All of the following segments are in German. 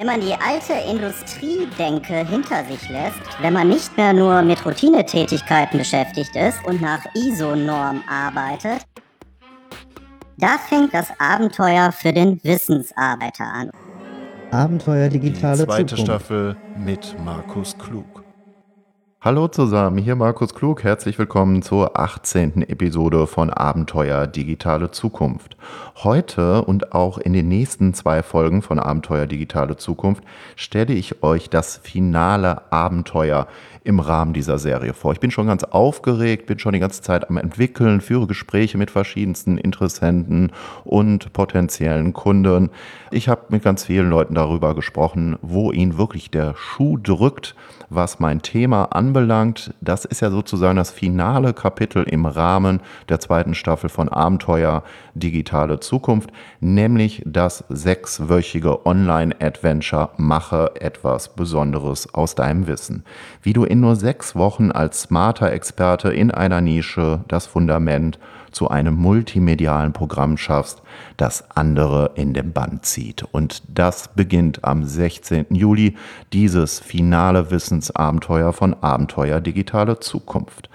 Wenn man die alte Industriedenke hinter sich lässt, wenn man nicht mehr nur mit Routinetätigkeiten beschäftigt ist und nach ISO-Norm arbeitet, da fängt das Abenteuer für den Wissensarbeiter an. Abenteuer digitale Die zweite Zukunft. Staffel mit Markus Klug. Hallo zusammen, hier Markus Klug. Herzlich willkommen zur 18. Episode von Abenteuer Digitale Zukunft. Heute und auch in den nächsten zwei Folgen von Abenteuer Digitale Zukunft stelle ich euch das finale Abenteuer im Rahmen dieser Serie vor. Ich bin schon ganz aufgeregt, bin schon die ganze Zeit am entwickeln, führe Gespräche mit verschiedensten Interessenten und potenziellen Kunden. Ich habe mit ganz vielen Leuten darüber gesprochen, wo ihnen wirklich der Schuh drückt, was mein Thema anbelangt. Das ist ja sozusagen das finale Kapitel im Rahmen der zweiten Staffel von Abenteuer Digitale Zukunft, nämlich das sechswöchige Online-Adventure Mache etwas Besonderes aus deinem Wissen. Wie du in nur sechs Wochen als smarter Experte in einer Nische das Fundament zu einem multimedialen Programm schaffst, das andere in den Bann zieht. Und das beginnt am 16. Juli, dieses finale Wissensabenteuer von Abenteuer Digitale Zukunft.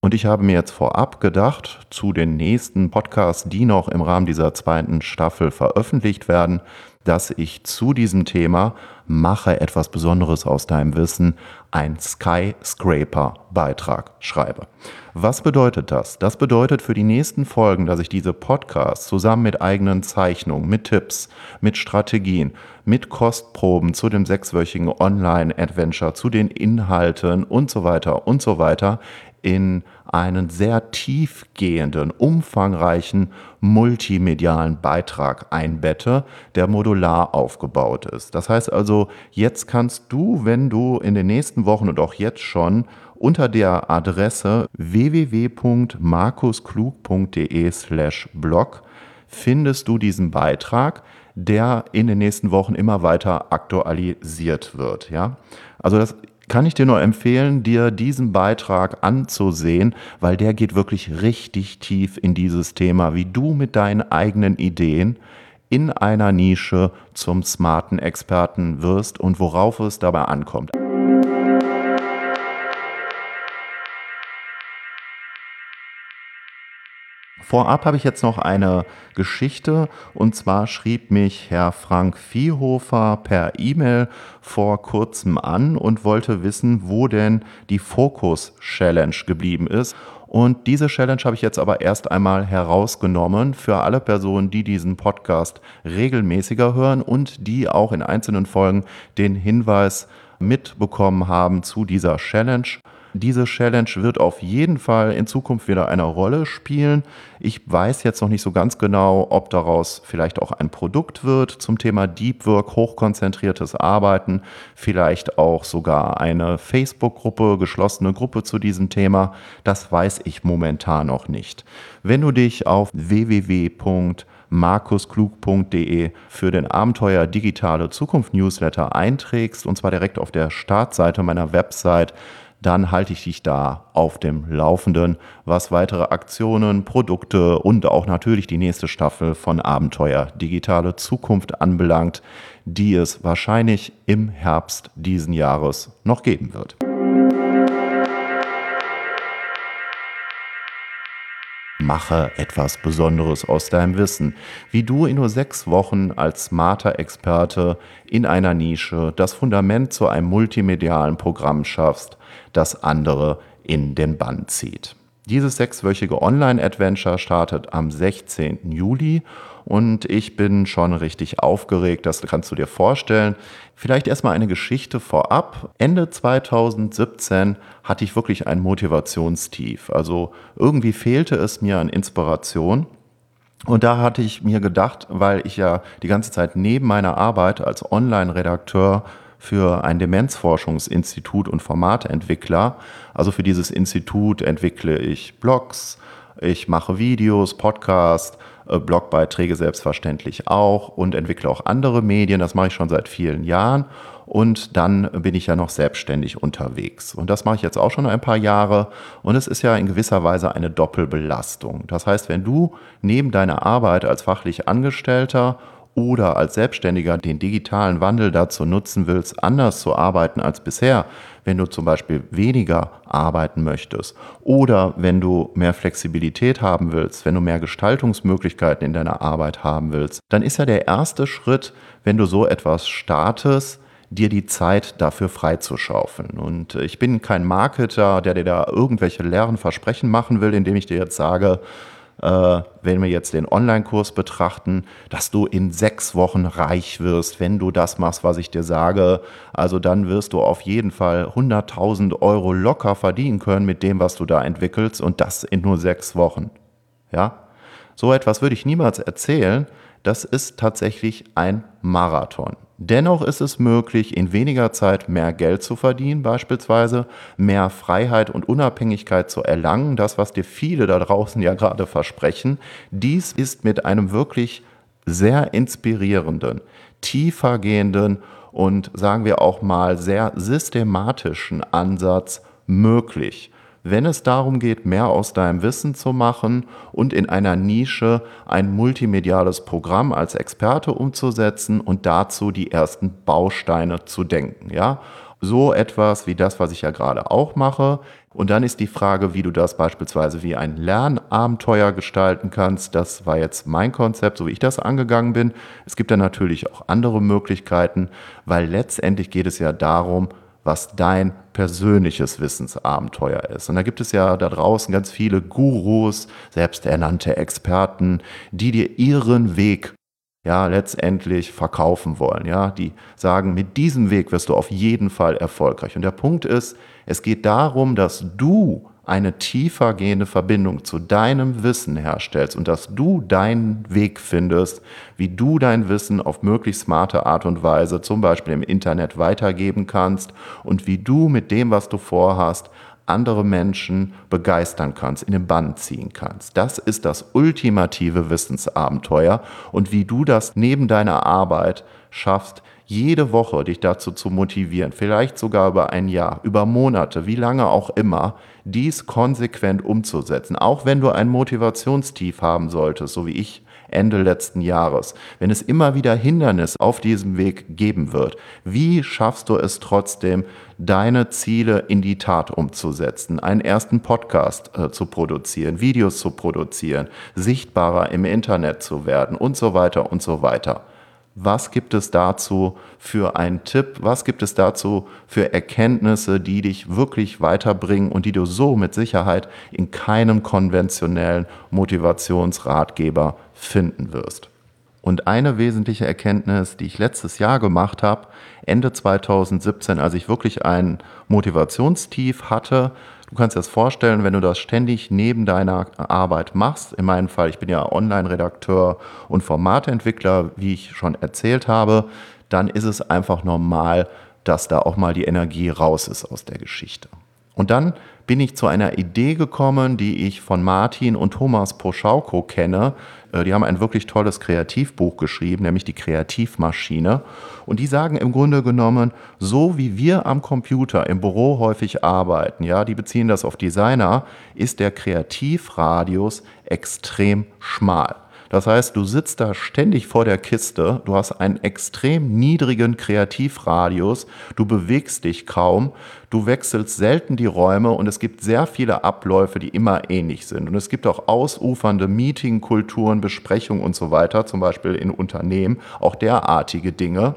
Und ich habe mir jetzt vorab gedacht, zu den nächsten Podcasts, die noch im Rahmen dieser zweiten Staffel veröffentlicht werden, dass ich zu diesem Thema mache etwas Besonderes aus deinem Wissen, ein Skyscraper-Beitrag schreibe. Was bedeutet das? Das bedeutet für die nächsten Folgen, dass ich diese Podcasts zusammen mit eigenen Zeichnungen, mit Tipps, mit Strategien, mit Kostproben zu dem sechswöchigen Online-Adventure, zu den Inhalten und so weiter und so weiter in einen sehr tiefgehenden, umfangreichen, multimedialen Beitrag einbette, der modular aufgebaut ist. Das heißt also, jetzt kannst du, wenn du in den nächsten Wochen und auch jetzt schon unter der Adresse www.markusklug.de slash blog findest du diesen Beitrag, der in den nächsten Wochen immer weiter aktualisiert wird. Ja? Also das kann ich dir nur empfehlen, dir diesen Beitrag anzusehen, weil der geht wirklich richtig tief in dieses Thema, wie du mit deinen eigenen Ideen in einer Nische zum smarten Experten wirst und worauf es dabei ankommt. Vorab habe ich jetzt noch eine Geschichte und zwar schrieb mich Herr Frank Viehhofer per E-Mail vor kurzem an und wollte wissen, wo denn die Focus Challenge geblieben ist. Und diese Challenge habe ich jetzt aber erst einmal herausgenommen für alle Personen, die diesen Podcast regelmäßiger hören und die auch in einzelnen Folgen den Hinweis mitbekommen haben zu dieser Challenge. Diese Challenge wird auf jeden Fall in Zukunft wieder eine Rolle spielen. Ich weiß jetzt noch nicht so ganz genau, ob daraus vielleicht auch ein Produkt wird zum Thema Deep Work, hochkonzentriertes Arbeiten, vielleicht auch sogar eine Facebook-Gruppe, geschlossene Gruppe zu diesem Thema. Das weiß ich momentan noch nicht. Wenn du dich auf www markusklug.de für den Abenteuer Digitale Zukunft Newsletter einträgst, und zwar direkt auf der Startseite meiner Website, dann halte ich dich da auf dem Laufenden, was weitere Aktionen, Produkte und auch natürlich die nächste Staffel von Abenteuer Digitale Zukunft anbelangt, die es wahrscheinlich im Herbst diesen Jahres noch geben wird. Mache etwas Besonderes aus deinem Wissen, wie du in nur sechs Wochen als smarter Experte in einer Nische das Fundament zu einem multimedialen Programm schaffst, das andere in den Bann zieht. Dieses sechswöchige Online-Adventure startet am 16. Juli und ich bin schon richtig aufgeregt, das kannst du dir vorstellen. Vielleicht erstmal eine Geschichte vorab. Ende 2017 hatte ich wirklich ein Motivationstief. Also irgendwie fehlte es mir an Inspiration. Und da hatte ich mir gedacht, weil ich ja die ganze Zeit neben meiner Arbeit als Online-Redakteur für ein Demenzforschungsinstitut und Formatentwickler. Also für dieses Institut entwickle ich Blogs, ich mache Videos, Podcasts, Blogbeiträge selbstverständlich auch und entwickle auch andere Medien. Das mache ich schon seit vielen Jahren. Und dann bin ich ja noch selbstständig unterwegs. Und das mache ich jetzt auch schon ein paar Jahre. Und es ist ja in gewisser Weise eine Doppelbelastung. Das heißt, wenn du neben deiner Arbeit als fachlich Angestellter oder als Selbstständiger den digitalen Wandel dazu nutzen willst, anders zu arbeiten als bisher, wenn du zum Beispiel weniger arbeiten möchtest oder wenn du mehr Flexibilität haben willst, wenn du mehr Gestaltungsmöglichkeiten in deiner Arbeit haben willst, dann ist ja der erste Schritt, wenn du so etwas startest, dir die Zeit dafür freizuschaufeln. Und ich bin kein Marketer, der dir da irgendwelche leeren Versprechen machen will, indem ich dir jetzt sage, wenn wir jetzt den Online-Kurs betrachten, dass du in sechs Wochen reich wirst, wenn du das machst, was ich dir sage. Also dann wirst du auf jeden Fall 100.000 Euro locker verdienen können mit dem, was du da entwickelst und das in nur sechs Wochen. Ja, so etwas würde ich niemals erzählen. Das ist tatsächlich ein Marathon. Dennoch ist es möglich, in weniger Zeit mehr Geld zu verdienen, beispielsweise mehr Freiheit und Unabhängigkeit zu erlangen, das, was dir viele da draußen ja gerade versprechen. Dies ist mit einem wirklich sehr inspirierenden, tiefergehenden und sagen wir auch mal sehr systematischen Ansatz möglich wenn es darum geht, mehr aus deinem Wissen zu machen und in einer Nische ein multimediales Programm als Experte umzusetzen und dazu die ersten Bausteine zu denken, ja? So etwas wie das, was ich ja gerade auch mache. Und dann ist die Frage, wie du das beispielsweise wie ein Lernabenteuer gestalten kannst. Das war jetzt mein Konzept, so wie ich das angegangen bin. Es gibt ja natürlich auch andere Möglichkeiten, weil letztendlich geht es ja darum, was dein persönliches Wissensabenteuer ist. Und da gibt es ja da draußen ganz viele Gurus, selbsternannte Experten, die dir ihren Weg ja letztendlich verkaufen wollen, ja, die sagen, mit diesem Weg wirst du auf jeden Fall erfolgreich. Und der Punkt ist, es geht darum, dass du eine tiefer gehende Verbindung zu deinem Wissen herstellst und dass du deinen Weg findest, wie du dein Wissen auf möglichst smarte Art und Weise, zum Beispiel im Internet, weitergeben kannst und wie du mit dem, was du vorhast, andere Menschen begeistern kannst, in den Bann ziehen kannst. Das ist das ultimative Wissensabenteuer und wie du das neben deiner Arbeit schaffst, jede Woche dich dazu zu motivieren, vielleicht sogar über ein Jahr, über Monate, wie lange auch immer, dies konsequent umzusetzen. Auch wenn du ein Motivationstief haben solltest, so wie ich Ende letzten Jahres, wenn es immer wieder Hindernisse auf diesem Weg geben wird, wie schaffst du es trotzdem, deine Ziele in die Tat umzusetzen, einen ersten Podcast äh, zu produzieren, Videos zu produzieren, sichtbarer im Internet zu werden und so weiter und so weiter. Was gibt es dazu für einen Tipp? Was gibt es dazu für Erkenntnisse, die dich wirklich weiterbringen und die du so mit Sicherheit in keinem konventionellen Motivationsratgeber finden wirst? Und eine wesentliche Erkenntnis, die ich letztes Jahr gemacht habe, Ende 2017, als ich wirklich ein Motivationstief hatte, Du kannst dir das vorstellen, wenn du das ständig neben deiner Arbeit machst. In meinem Fall, ich bin ja Online-Redakteur und Formatentwickler, wie ich schon erzählt habe, dann ist es einfach normal, dass da auch mal die Energie raus ist aus der Geschichte. Und dann bin ich zu einer Idee gekommen, die ich von Martin und Thomas Poschauko kenne. Äh, die haben ein wirklich tolles Kreativbuch geschrieben, nämlich die Kreativmaschine. Und die sagen im Grunde genommen, so wie wir am Computer im Büro häufig arbeiten, ja, die beziehen das auf Designer, ist der Kreativradius extrem schmal. Das heißt, du sitzt da ständig vor der Kiste, du hast einen extrem niedrigen Kreativradius, du bewegst dich kaum, du wechselst selten die Räume und es gibt sehr viele Abläufe, die immer ähnlich sind. Und es gibt auch ausufernde Meetingkulturen, Besprechungen und so weiter, zum Beispiel in Unternehmen, auch derartige Dinge.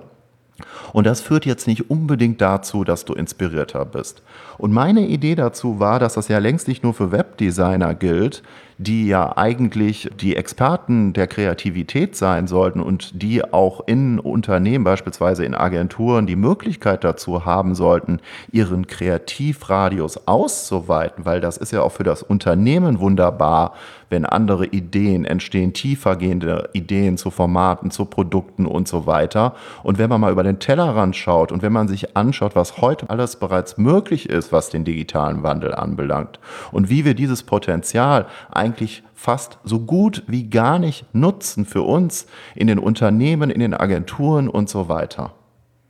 Und das führt jetzt nicht unbedingt dazu, dass du inspirierter bist. Und meine Idee dazu war, dass das ja längst nicht nur für Webdesigner gilt, die ja eigentlich die Experten der Kreativität sein sollten und die auch in Unternehmen, beispielsweise in Agenturen, die Möglichkeit dazu haben sollten, ihren Kreativradius auszuweiten, weil das ist ja auch für das Unternehmen wunderbar, wenn andere Ideen entstehen, tiefergehende Ideen zu Formaten, zu Produkten und so weiter. Und wenn man mal über den Tellerrand schaut und wenn man sich anschaut, was heute alles bereits möglich ist, was den digitalen Wandel anbelangt und wie wir dieses Potenzial eigentlich fast so gut wie gar nicht nutzen für uns in den Unternehmen, in den Agenturen und so weiter.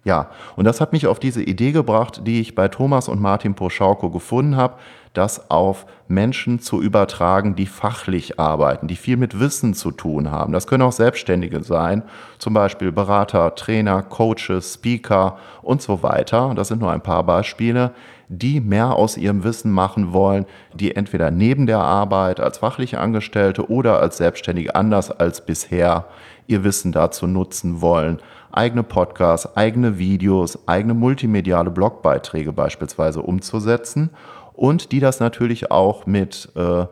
Ja, und das hat mich auf diese Idee gebracht, die ich bei Thomas und Martin Poschauko gefunden habe, das auf Menschen zu übertragen, die fachlich arbeiten, die viel mit Wissen zu tun haben. Das können auch Selbstständige sein, zum Beispiel Berater, Trainer, Coaches, Speaker und so weiter. Das sind nur ein paar Beispiele, die mehr aus ihrem Wissen machen wollen, die entweder neben der Arbeit als fachliche Angestellte oder als Selbstständige anders als bisher ihr Wissen dazu nutzen wollen, eigene Podcasts, eigene Videos, eigene multimediale Blogbeiträge beispielsweise umzusetzen und die das natürlich auch mit äh,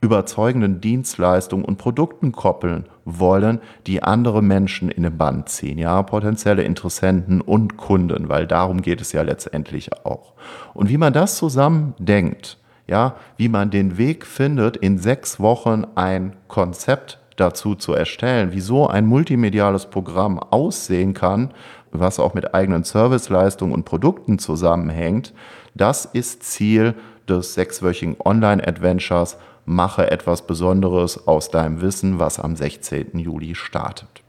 überzeugenden Dienstleistungen und Produkten koppeln wollen, die andere Menschen in den Band ziehen, ja, potenzielle Interessenten und Kunden, weil darum geht es ja letztendlich auch. Und wie man das zusammen denkt, ja, wie man den Weg findet, in sechs Wochen ein Konzept dazu zu erstellen, wie so ein multimediales Programm aussehen kann, was auch mit eigenen Serviceleistungen und Produkten zusammenhängt, das ist Ziel des sechswöchigen Online-Adventures Mache etwas Besonderes aus deinem Wissen, was am 16. Juli startet.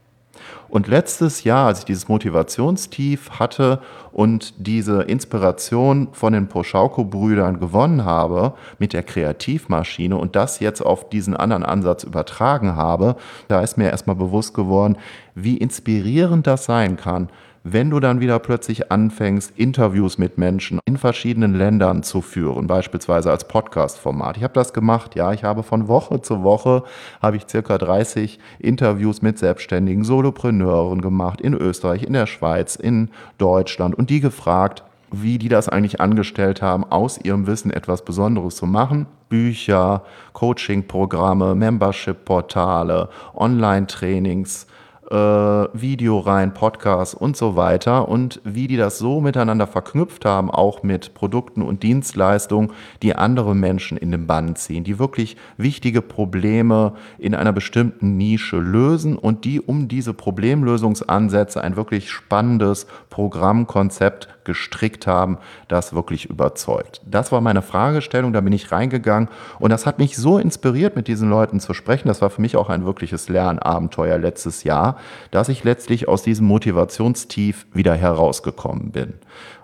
Und letztes Jahr, als ich dieses Motivationstief hatte und diese Inspiration von den Poschauko-Brüdern gewonnen habe mit der Kreativmaschine und das jetzt auf diesen anderen Ansatz übertragen habe, da ist mir erstmal bewusst geworden, wie inspirierend das sein kann, wenn du dann wieder plötzlich anfängst, Interviews mit Menschen in verschiedenen Ländern zu führen, beispielsweise als Podcast-Format. Ich habe das gemacht, ja, ich habe von Woche zu Woche, habe ich circa 30 Interviews mit selbstständigen Solopreneuren gemacht, in Österreich, in der Schweiz, in Deutschland und die gefragt, wie die das eigentlich angestellt haben, aus ihrem Wissen etwas Besonderes zu machen. Bücher, Coaching-Programme, Membership-Portale, Online-Trainings, äh, Video rein, Podcasts und so weiter. Und wie die das so miteinander verknüpft haben, auch mit Produkten und Dienstleistungen, die andere Menschen in den Bann ziehen, die wirklich wichtige Probleme in einer bestimmten Nische lösen und die um diese Problemlösungsansätze ein wirklich spannendes Programmkonzept gestrickt haben, das wirklich überzeugt. Das war meine Fragestellung, da bin ich reingegangen und das hat mich so inspiriert, mit diesen Leuten zu sprechen. Das war für mich auch ein wirkliches Lernabenteuer letztes Jahr, dass ich letztlich aus diesem Motivationstief wieder herausgekommen bin.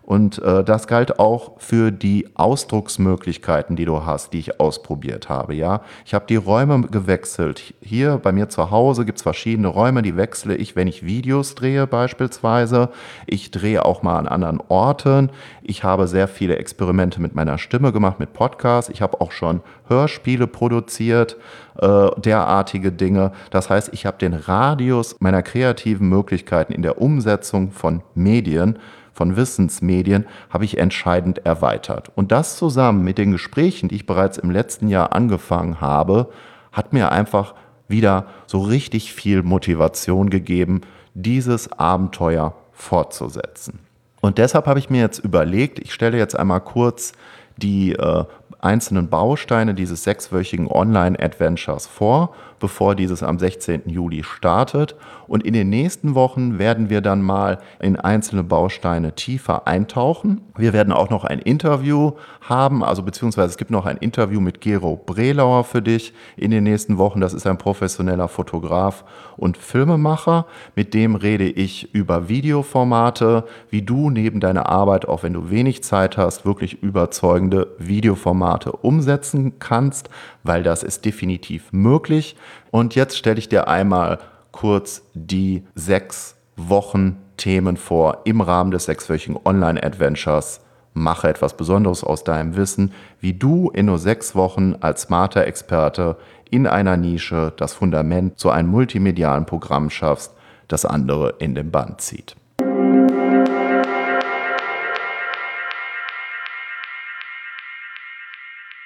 Und äh, das galt auch für die Ausdrucksmöglichkeiten, die du hast, die ich ausprobiert habe. Ja, ich habe die Räume gewechselt. Hier bei mir zu Hause gibt es verschiedene Räume, die wechsle ich, wenn ich Videos drehe beispielsweise. Ich drehe auch mal an anderen Orten. Ich habe sehr viele Experimente mit meiner Stimme gemacht, mit Podcasts. Ich habe auch schon Hörspiele produziert, äh, derartige Dinge. Das heißt, ich habe den Radius meiner kreativen Möglichkeiten in der Umsetzung von Medien von Wissensmedien habe ich entscheidend erweitert. Und das zusammen mit den Gesprächen, die ich bereits im letzten Jahr angefangen habe, hat mir einfach wieder so richtig viel Motivation gegeben, dieses Abenteuer fortzusetzen. Und deshalb habe ich mir jetzt überlegt, ich stelle jetzt einmal kurz die äh, einzelnen Bausteine dieses sechswöchigen Online-Adventures vor bevor dieses am 16. Juli startet. Und in den nächsten Wochen werden wir dann mal in einzelne Bausteine tiefer eintauchen. Wir werden auch noch ein Interview haben, also beziehungsweise es gibt noch ein Interview mit Gero Brelauer für dich in den nächsten Wochen. Das ist ein professioneller Fotograf und Filmemacher. Mit dem rede ich über Videoformate, wie du neben deiner Arbeit, auch wenn du wenig Zeit hast, wirklich überzeugende Videoformate umsetzen kannst, weil das ist definitiv möglich. Und jetzt stelle ich dir einmal kurz die sechs Wochen Themen vor im Rahmen des sechswöchigen Online-Adventures. Mache etwas Besonderes aus deinem Wissen, wie du in nur sechs Wochen als smarter Experte in einer Nische das Fundament zu einem multimedialen Programm schaffst, das andere in den Band zieht.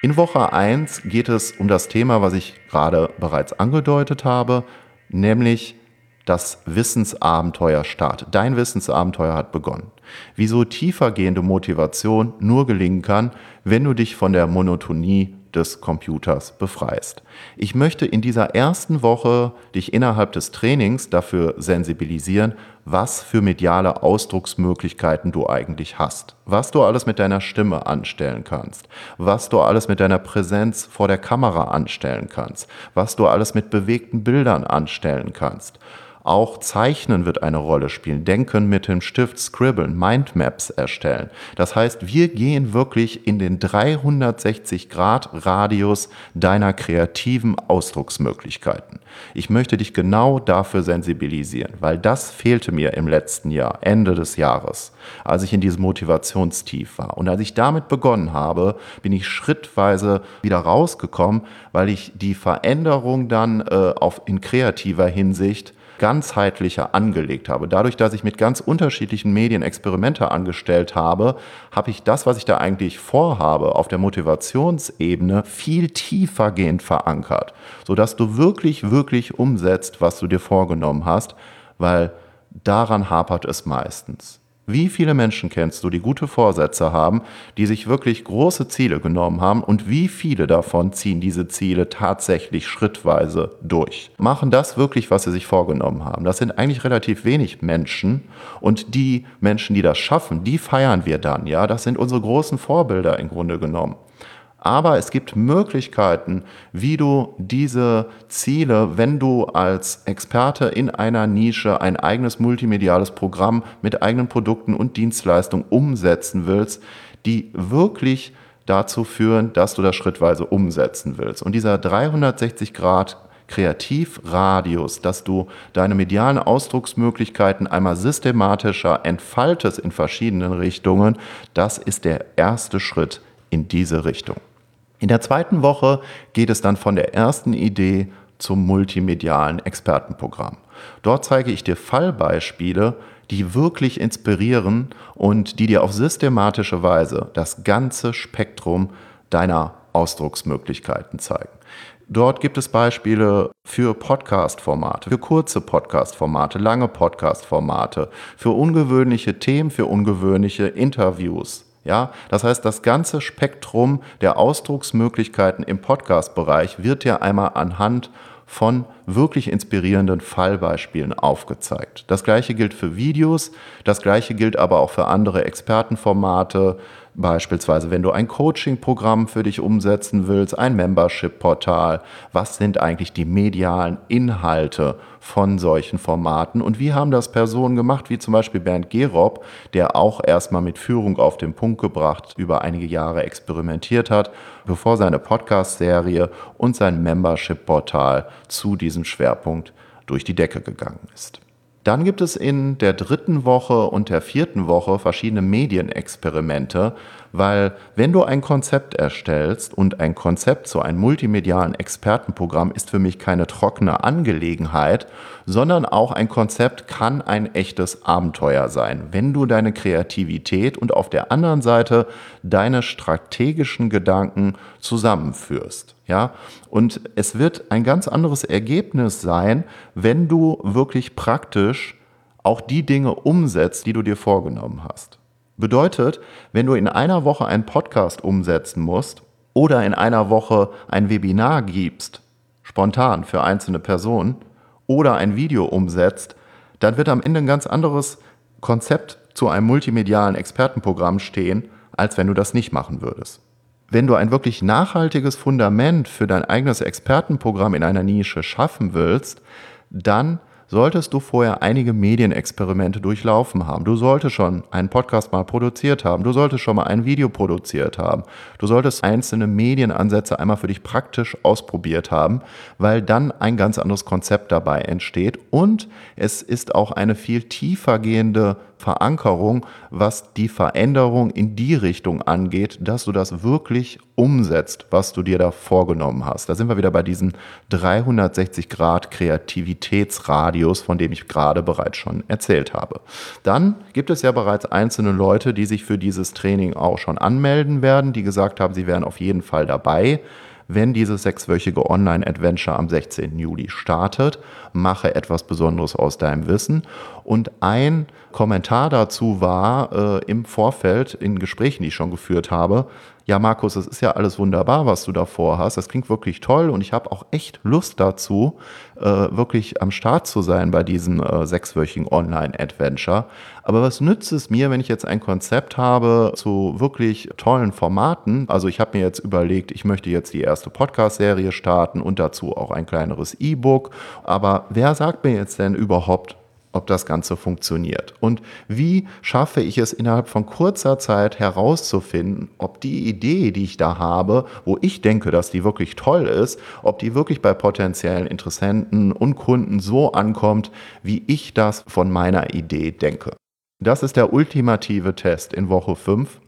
In Woche 1 geht es um das Thema, was ich gerade bereits angedeutet habe, nämlich das Wissensabenteuer startet. Dein Wissensabenteuer hat begonnen. Wieso tiefergehende Motivation nur gelingen kann, wenn du dich von der Monotonie des Computers befreist. Ich möchte in dieser ersten Woche dich innerhalb des Trainings dafür sensibilisieren, was für mediale Ausdrucksmöglichkeiten du eigentlich hast, was du alles mit deiner Stimme anstellen kannst, was du alles mit deiner Präsenz vor der Kamera anstellen kannst, was du alles mit bewegten Bildern anstellen kannst Auch Zeichnen wird eine Rolle spielen. Denken mit dem Stift, Scribbeln, Mindmaps erstellen. Das heißt, wir gehen wirklich in den 360 Grad Radius deiner kreativen Ausdrucksmöglichkeiten. Ich möchte dich genau dafür sensibilisieren, weil das fehlte mir im letzten Jahr, Ende des Jahres, als ich in diesem Motivationstief war. Und als ich damit begonnen habe, bin ich schrittweise wieder rausgekommen, weil ich die Veränderung dann äh, auf, in kreativer Hinsicht ganzheitlicher angelegt habe. Dadurch, dass ich mit ganz unterschiedlichen Medien Experimente angestellt habe, habe ich das, was ich da eigentlich vorhabe, auf der Motivationsebene viel tiefergehend verankert, sodass du wirklich, wirklich umsetzt, was du dir vorgenommen hast, weil daran hapert es meistens. Wie viele Menschen kennst du, die gute Vorsätze haben, die sich wirklich große Ziele genommen haben und wie viele davon ziehen diese Ziele tatsächlich schrittweise durch? Machen das wirklich, was sie sich vorgenommen haben? Das sind eigentlich relativ wenig Menschen und die Menschen, die das schaffen, die feiern wir dann, ja? Das sind unsere großen Vorbilder im Grunde genommen. Aber es gibt Möglichkeiten, wie du diese Ziele, wenn du als Experte in einer Nische ein eigenes multimediales Programm mit eigenen Produkten und Dienstleistungen umsetzen willst, die wirklich dazu führen, dass du das schrittweise umsetzen willst. Und dieser 360 Grad Kreativradius, dass du deine medialen Ausdrucksmöglichkeiten einmal systematischer entfaltest in verschiedenen Richtungen, das ist der erste Schritt in diese Richtung. In der zweiten Woche geht es dann von der ersten Idee zum multimedialen Expertenprogramm. Dort zeige ich dir Fallbeispiele, die wirklich inspirieren und die dir auf systematische Weise das ganze Spektrum deiner Ausdrucksmöglichkeiten zeigen. Dort gibt es Beispiele für Podcast-Formate, für kurze Podcast-Formate, lange Podcast-Formate, für ungewöhnliche Themen, für ungewöhnliche Interviews, ja, das heißt, das ganze Spektrum der Ausdrucksmöglichkeiten im Podcast-Bereich wird dir einmal anhand von wirklich inspirierenden Fallbeispielen aufgezeigt. Das gleiche gilt für Videos, das gleiche gilt aber auch für andere Expertenformate, Beispielsweise, wenn du ein Coaching-Programm für dich umsetzen willst, ein Membership-Portal, was sind eigentlich die medialen Inhalte von solchen Formaten und wie haben das Personen gemacht, wie zum Beispiel Bernd Gerob, der auch erstmal mit Führung auf den Punkt gebracht über einige Jahre experimentiert hat, bevor seine Podcast-Serie und sein Membership-Portal zu diesem Schwerpunkt durch die Decke gegangen ist. Dann gibt es in der dritten Woche und der vierten Woche verschiedene Medienexperimente, weil wenn du ein Konzept erstellst und ein Konzept zu einem multimedialen Expertenprogramm ist für mich keine trockene Angelegenheit, sondern auch ein Konzept kann ein echtes Abenteuer sein, wenn du deine Kreativität und auf der anderen Seite deine strategischen Gedanken zusammenführst. Ja, und es wird ein ganz anderes Ergebnis sein, wenn du wirklich praktisch auch die Dinge umsetzt, die du dir vorgenommen hast. Bedeutet, wenn du in einer Woche einen Podcast umsetzen musst oder in einer Woche ein Webinar gibst, spontan für einzelne Personen, oder ein Video umsetzt, dann wird am Ende ein ganz anderes Konzept zu einem multimedialen Expertenprogramm stehen, als wenn du das nicht machen würdest. Wenn du ein wirklich nachhaltiges Fundament für dein eigenes Expertenprogramm in einer Nische schaffen willst, dann solltest du vorher einige Medienexperimente durchlaufen haben. Du solltest schon einen Podcast mal produziert haben. Du solltest schon mal ein Video produziert haben. Du solltest einzelne Medienansätze einmal für dich praktisch ausprobiert haben, weil dann ein ganz anderes Konzept dabei entsteht. Und es ist auch eine viel tiefer gehende Verankerung, was die Veränderung in die Richtung angeht, dass du das wirklich umsetzt, was du dir da vorgenommen hast. Da sind wir wieder bei diesem 360 Grad Kreativitätsradius, von dem ich gerade bereits schon erzählt habe. Dann gibt es ja bereits einzelne Leute, die sich für dieses Training auch schon anmelden werden, die gesagt haben, sie wären auf jeden Fall dabei wenn dieses sechswöchige Online-Adventure am 16. Juli startet. Mache etwas Besonderes aus deinem Wissen. Und ein Kommentar dazu war äh, im Vorfeld in Gesprächen, die ich schon geführt habe, ja Markus, das ist ja alles wunderbar, was du da vorhast. Das klingt wirklich toll und ich habe auch echt Lust dazu, äh, wirklich am Start zu sein bei diesem äh, sechswöchigen Online-Adventure. Aber was nützt es mir, wenn ich jetzt ein Konzept habe zu wirklich tollen Formaten? Also ich habe mir jetzt überlegt, ich möchte jetzt die erste Podcast-Serie starten und dazu auch ein kleineres E-Book. Aber wer sagt mir jetzt denn überhaupt, ob das Ganze funktioniert. Und wie schaffe ich es innerhalb von kurzer Zeit herauszufinden, ob die Idee, die ich da habe, wo ich denke, dass die wirklich toll ist, ob die wirklich bei potenziellen Interessenten und Kunden so ankommt, wie ich das von meiner Idee denke. Das ist der ultimative Test in Woche 5.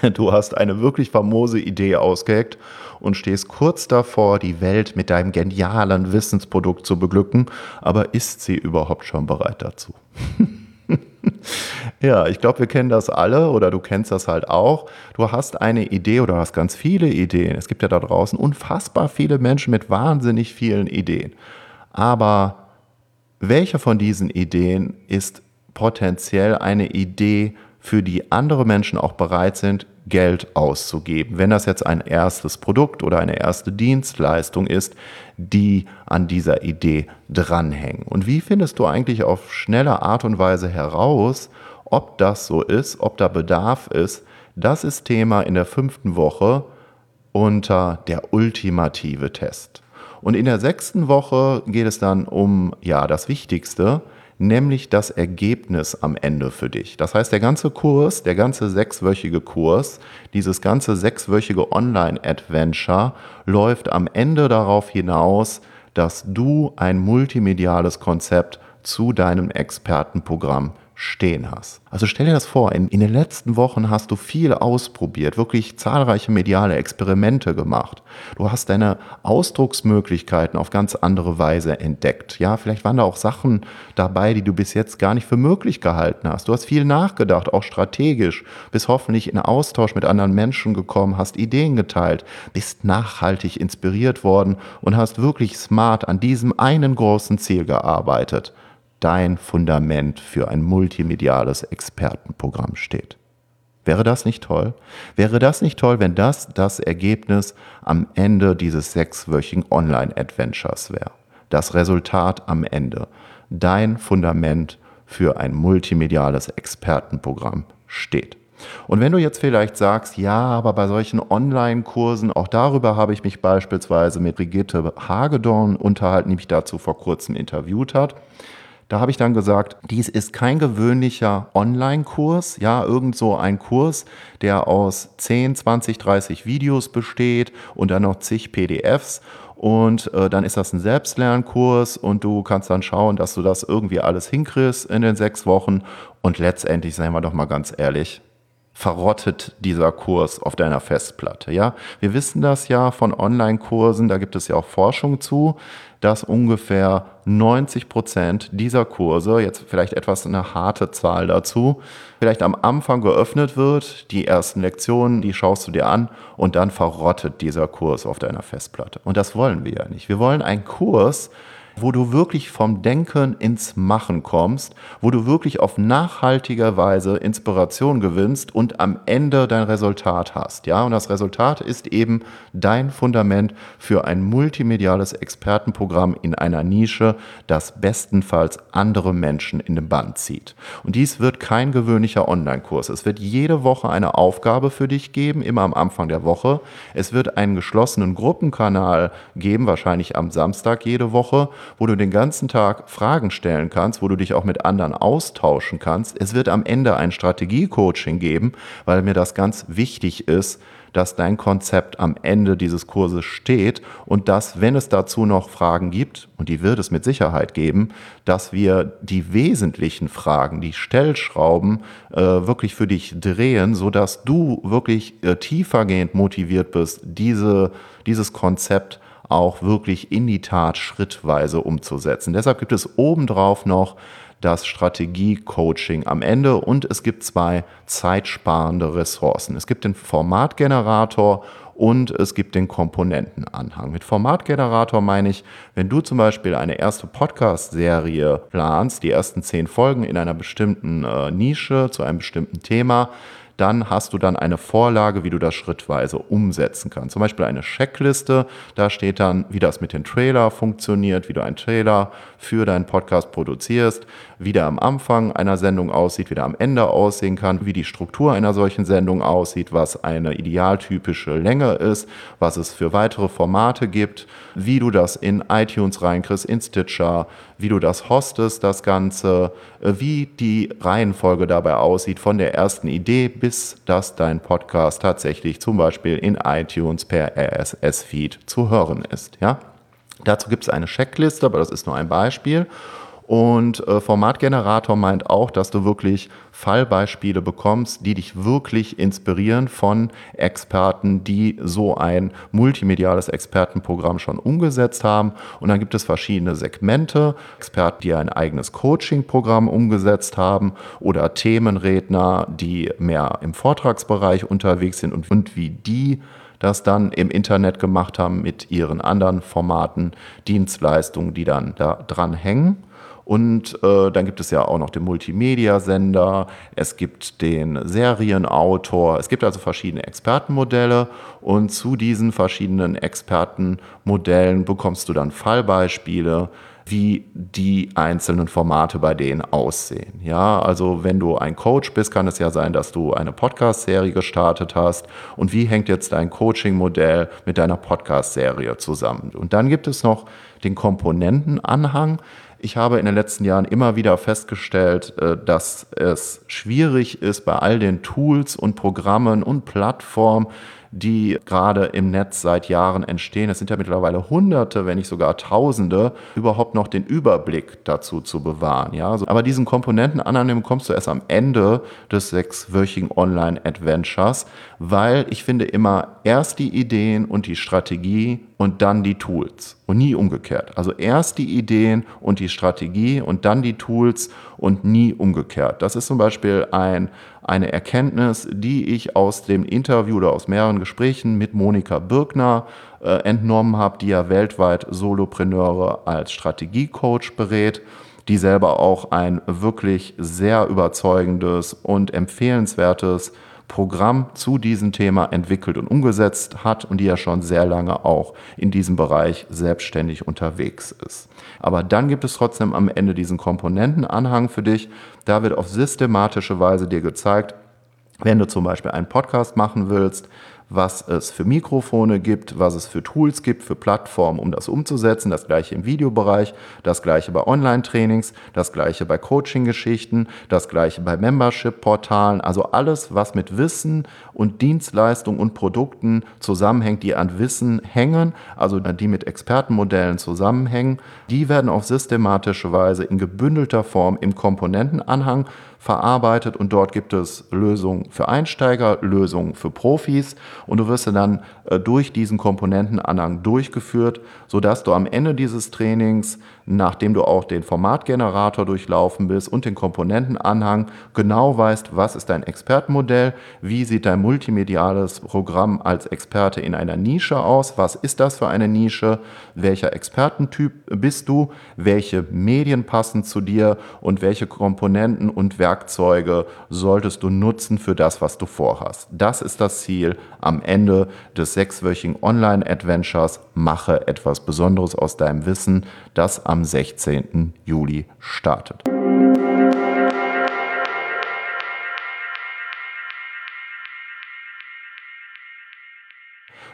Du hast eine wirklich famose Idee ausgeheckt und stehst kurz davor, die Welt mit deinem genialen Wissensprodukt zu beglücken, aber ist sie überhaupt schon bereit dazu? ja, ich glaube, wir kennen das alle oder du kennst das halt auch. Du hast eine Idee oder hast ganz viele Ideen. Es gibt ja da draußen unfassbar viele Menschen mit wahnsinnig vielen Ideen. Aber welche von diesen Ideen ist potenziell eine Idee, für die andere Menschen auch bereit sind, Geld auszugeben. Wenn das jetzt ein erstes Produkt oder eine erste Dienstleistung ist, die an dieser Idee dranhängen. Und wie findest du eigentlich auf schnelle Art und Weise heraus, ob das so ist, ob da Bedarf ist? Das ist Thema in der fünften Woche unter der ultimative Test. Und in der sechsten Woche geht es dann um, ja, das Wichtigste, nämlich das Ergebnis am Ende für dich. Das heißt, der ganze Kurs, der ganze sechswöchige Kurs, dieses ganze sechswöchige Online-Adventure läuft am Ende darauf hinaus, dass du ein multimediales Konzept zu deinem Expertenprogramm stehen hast. Also stell dir das vor, in, in, den letzten Wochen hast du viel ausprobiert, wirklich zahlreiche mediale Experimente gemacht. Du hast deine Ausdrucksmöglichkeiten auf ganz andere Weise entdeckt. Ja, vielleicht waren da auch Sachen dabei, die du bis jetzt gar nicht für möglich gehalten hast. Du hast viel nachgedacht, auch strategisch, bist hoffentlich in Austausch mit anderen Menschen gekommen, hast Ideen geteilt, bist nachhaltig inspiriert worden und hast wirklich smart an diesem einen großen Ziel gearbeitet dein Fundament für ein multimediales Expertenprogramm steht. Wäre das nicht toll? Wäre das nicht toll, wenn das das Ergebnis am Ende dieses sechswöchigen Online-Adventures wäre? Das Resultat am Ende. Dein Fundament für ein multimediales Expertenprogramm steht. Und wenn du jetzt vielleicht sagst, ja, aber bei solchen Online-Kursen, auch darüber habe ich mich beispielsweise mit Brigitte Hagedorn unterhalten, die mich dazu vor kurzem interviewt hat. Da habe ich dann gesagt, dies ist kein gewöhnlicher Online-Kurs, ja, irgend so ein Kurs, der aus 10, 20, 30 Videos besteht und dann noch zig PDFs und äh, dann ist das ein Selbstlernkurs und du kannst dann schauen, dass du das irgendwie alles hinkriegst in den sechs Wochen. Und letztendlich, seien wir doch mal ganz ehrlich, verrottet dieser Kurs auf deiner Festplatte. Ja, wir wissen das ja von Online-Kursen, da gibt es ja auch Forschung zu, dass ungefähr 90 Prozent dieser Kurse, jetzt vielleicht etwas eine harte Zahl dazu, vielleicht am Anfang geöffnet wird, die ersten Lektionen, die schaust du dir an und dann verrottet dieser Kurs auf deiner Festplatte. Und das wollen wir ja nicht. Wir wollen einen Kurs, wo du wirklich vom Denken ins Machen kommst, wo du wirklich auf nachhaltiger Weise Inspiration gewinnst und am Ende dein Resultat hast. Ja, und das Resultat ist eben dein Fundament für ein multimediales Expertenprogramm in einer Nische, das bestenfalls andere Menschen in den Band zieht. Und dies wird kein gewöhnlicher Online-Kurs. Es wird jede Woche eine Aufgabe für dich geben, immer am Anfang der Woche. Es wird einen geschlossenen Gruppenkanal geben, wahrscheinlich am Samstag jede Woche, wo du den ganzen Tag Fragen stellen kannst, wo du dich auch mit anderen austauschen kannst. Es wird am Ende ein Strategiecoaching geben, weil mir das ganz wichtig ist, dass dein Konzept am Ende dieses Kurses steht und dass, wenn es dazu noch Fragen gibt, und die wird es mit Sicherheit geben, dass wir die wesentlichen Fragen, die Stellschrauben äh, wirklich für dich drehen, sodass du wirklich äh, tiefergehend motiviert bist, diese, dieses Konzept auch wirklich in die Tat schrittweise umzusetzen. Deshalb gibt es obendrauf noch das Strategie-Coaching am Ende und es gibt zwei zeitsparende Ressourcen. Es gibt den Formatgenerator und es gibt den Komponentenanhang. Mit Formatgenerator meine ich, wenn du zum Beispiel eine erste Podcast-Serie planst, die ersten zehn Folgen in einer bestimmten äh, Nische zu einem bestimmten Thema, dann hast du dann eine Vorlage, wie du das schrittweise umsetzen kannst. Zum Beispiel eine Checkliste, da steht dann, wie das mit dem Trailer funktioniert, wie du einen Trailer für deinen Podcast produzierst, wie der am Anfang einer Sendung aussieht, wie der am Ende aussehen kann, wie die Struktur einer solchen Sendung aussieht, was eine idealtypische Länge ist, was es für weitere Formate gibt, wie du das in iTunes reinkriegst, in Stitcher, wie du das hostest, das Ganze, wie die Reihenfolge dabei aussieht, von der ersten Idee bis dass dein Podcast tatsächlich zum Beispiel in iTunes per RSS-Feed zu hören ist. Ja? Dazu gibt es eine Checkliste, aber das ist nur ein Beispiel. Und äh, Formatgenerator meint auch, dass du wirklich Fallbeispiele bekommst, die dich wirklich inspirieren von Experten, die so ein multimediales Expertenprogramm schon umgesetzt haben. Und dann gibt es verschiedene Segmente, Experten, die ein eigenes Coaching-Programm umgesetzt haben oder Themenredner, die mehr im Vortragsbereich unterwegs sind und, und wie die das dann im Internet gemacht haben mit ihren anderen Formaten, Dienstleistungen, die dann da dran hängen. Und äh, dann gibt es ja auch noch den Multimedia-Sender, es gibt den Serienautor, es gibt also verschiedene Expertenmodelle und zu diesen verschiedenen Expertenmodellen bekommst du dann Fallbeispiele, wie die einzelnen Formate bei denen aussehen. Ja, also wenn du ein Coach bist, kann es ja sein, dass du eine Podcast-Serie gestartet hast. Und wie hängt jetzt dein Coaching-Modell mit deiner Podcast-Serie zusammen? Und dann gibt es noch den Komponentenanhang. Ich habe in den letzten Jahren immer wieder festgestellt, äh, dass es schwierig ist, bei all den Tools und Programmen und Plattformen, die gerade im Netz seit Jahren entstehen, es sind ja mittlerweile Hunderte, wenn nicht sogar Tausende, überhaupt noch den Überblick dazu zu bewahren. Ja? Aber diesen Komponenten annehmen kommst du erst am Ende des sechswöchigen Online-Adventures, weil ich finde immer erst die Ideen und die Strategie und dann die Tools und nie umgekehrt. Also erst die Ideen und die Strategie und dann die Tools und nie umgekehrt. Das ist zum Beispiel ein, eine Erkenntnis, die ich aus dem Interview oder aus mehreren Gesprächen mit Monika Birkner äh, entnommen habe, die ja weltweit Solopreneure als Strategiecoach berät die selber auch ein wirklich sehr überzeugendes und empfehlenswertes Programm zu diesem Thema entwickelt und umgesetzt hat und die ja schon sehr lange auch in diesem Bereich selbstständig unterwegs ist. Aber dann gibt es trotzdem am Ende diesen Komponentenanhang für dich. Da wird auf systematische Weise dir gezeigt, wenn du zum Beispiel einen Podcast machen willst, was es für Mikrofone gibt, was es für Tools gibt, für Plattformen, um das umzusetzen. Das gleiche im Videobereich, das gleiche bei Online-Trainings, das gleiche bei Coaching-Geschichten, das gleiche bei Membership-Portalen. Also alles, was mit Wissen und Dienstleistungen und Produkten zusammenhängt, die an Wissen hängen, also die mit Expertenmodellen zusammenhängen, die werden auf systematische Weise in gebündelter Form im Komponentenanhang verarbeitet und dort gibt es Lösungen für Einsteiger, Lösungen für Profis. Und du wirst dann durch diesen Komponentenanhang durchgeführt, sodass du am Ende dieses Trainings nachdem du auch den Formatgenerator durchlaufen bist und den Komponentenanhang, genau weißt, was ist dein Expertenmodell, wie sieht dein multimediales Programm als Experte in einer Nische aus, was ist das für eine Nische, welcher Expertentyp bist du, welche Medien passen zu dir und welche Komponenten und Werkzeuge solltest du nutzen für das, was du vorhast. Das ist das Ziel am Ende des sechswöchigen Online-Adventures. Mache etwas Besonderes aus deinem Wissen, das am 16. Juli startet.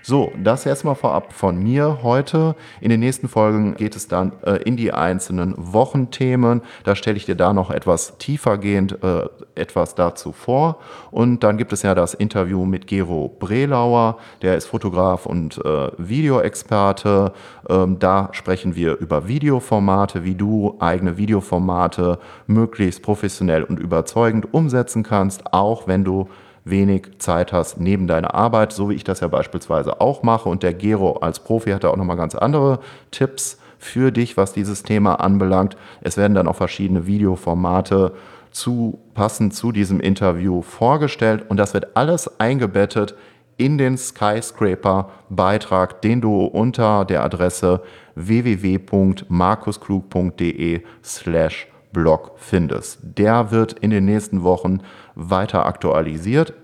So, das erstmal vorab von mir heute. In den nächsten Folgen geht es dann äh, in die einzelnen Wochenthemen. Da stelle ich dir da noch etwas tiefergehend äh, etwas dazu vor. Und dann gibt es ja das Interview mit Gero Brelauer, der ist Fotograf und äh, Videoexperte. Ähm, da sprechen wir über Videoformate, wie du eigene Videoformate möglichst professionell und überzeugend umsetzen kannst, auch wenn du wenig Zeit hast neben deiner Arbeit, so wie ich das ja beispielsweise auch mache. Und der Gero als Profi hat da auch nochmal ganz andere Tipps für dich, was dieses Thema anbelangt. Es werden dann auch verschiedene Videoformate zu, passend zu diesem Interview vorgestellt und das wird alles eingebettet in den Skyscraper-Beitrag, den du unter der Adresse www.markusklug.de slash blog findest. Der wird in den nächsten Wochen weiter aktualisiert.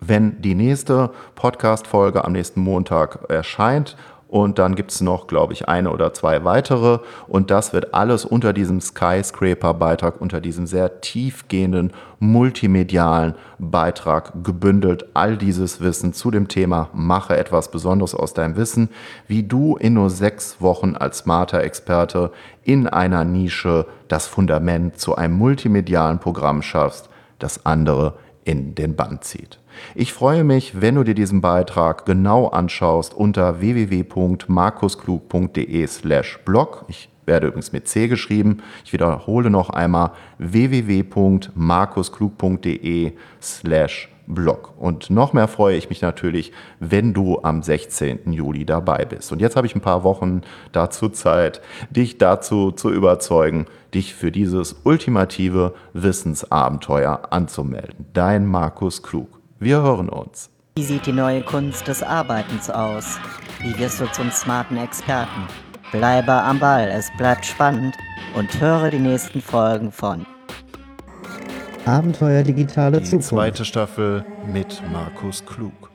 Wenn die nächste Podcast-Folge am nächsten Montag erscheint, und dann gibt es noch, glaube ich, eine oder zwei weitere. Und das wird alles unter diesem Skyscraper-Beitrag, unter diesem sehr tiefgehenden multimedialen Beitrag gebündelt. All dieses Wissen zu dem Thema Mache etwas Besonderes aus deinem Wissen, wie du in nur sechs Wochen als smarter Experte in einer Nische das Fundament zu einem multimedialen Programm schaffst, das andere in den Band zieht. Ich freue mich, wenn du dir diesen Beitrag genau anschaust unter www.markusklug.de/blog. Ich werde übrigens mit C geschrieben. Ich wiederhole noch einmal www.markusklug.de/blog. Blog. Und noch mehr freue ich mich natürlich, wenn du am 16. Juli dabei bist. Und jetzt habe ich ein paar Wochen dazu Zeit, dich dazu zu überzeugen, dich für dieses ultimative Wissensabenteuer anzumelden. Dein Markus Klug. Wir hören uns. Wie sieht die neue Kunst des Arbeitens aus? Wie wirst du zum smarten Experten? Bleibe am Ball, es bleibt spannend und höre die nächsten Folgen von Abenteuer digitale Die Zukunft. zweite Staffel mit Markus Klug.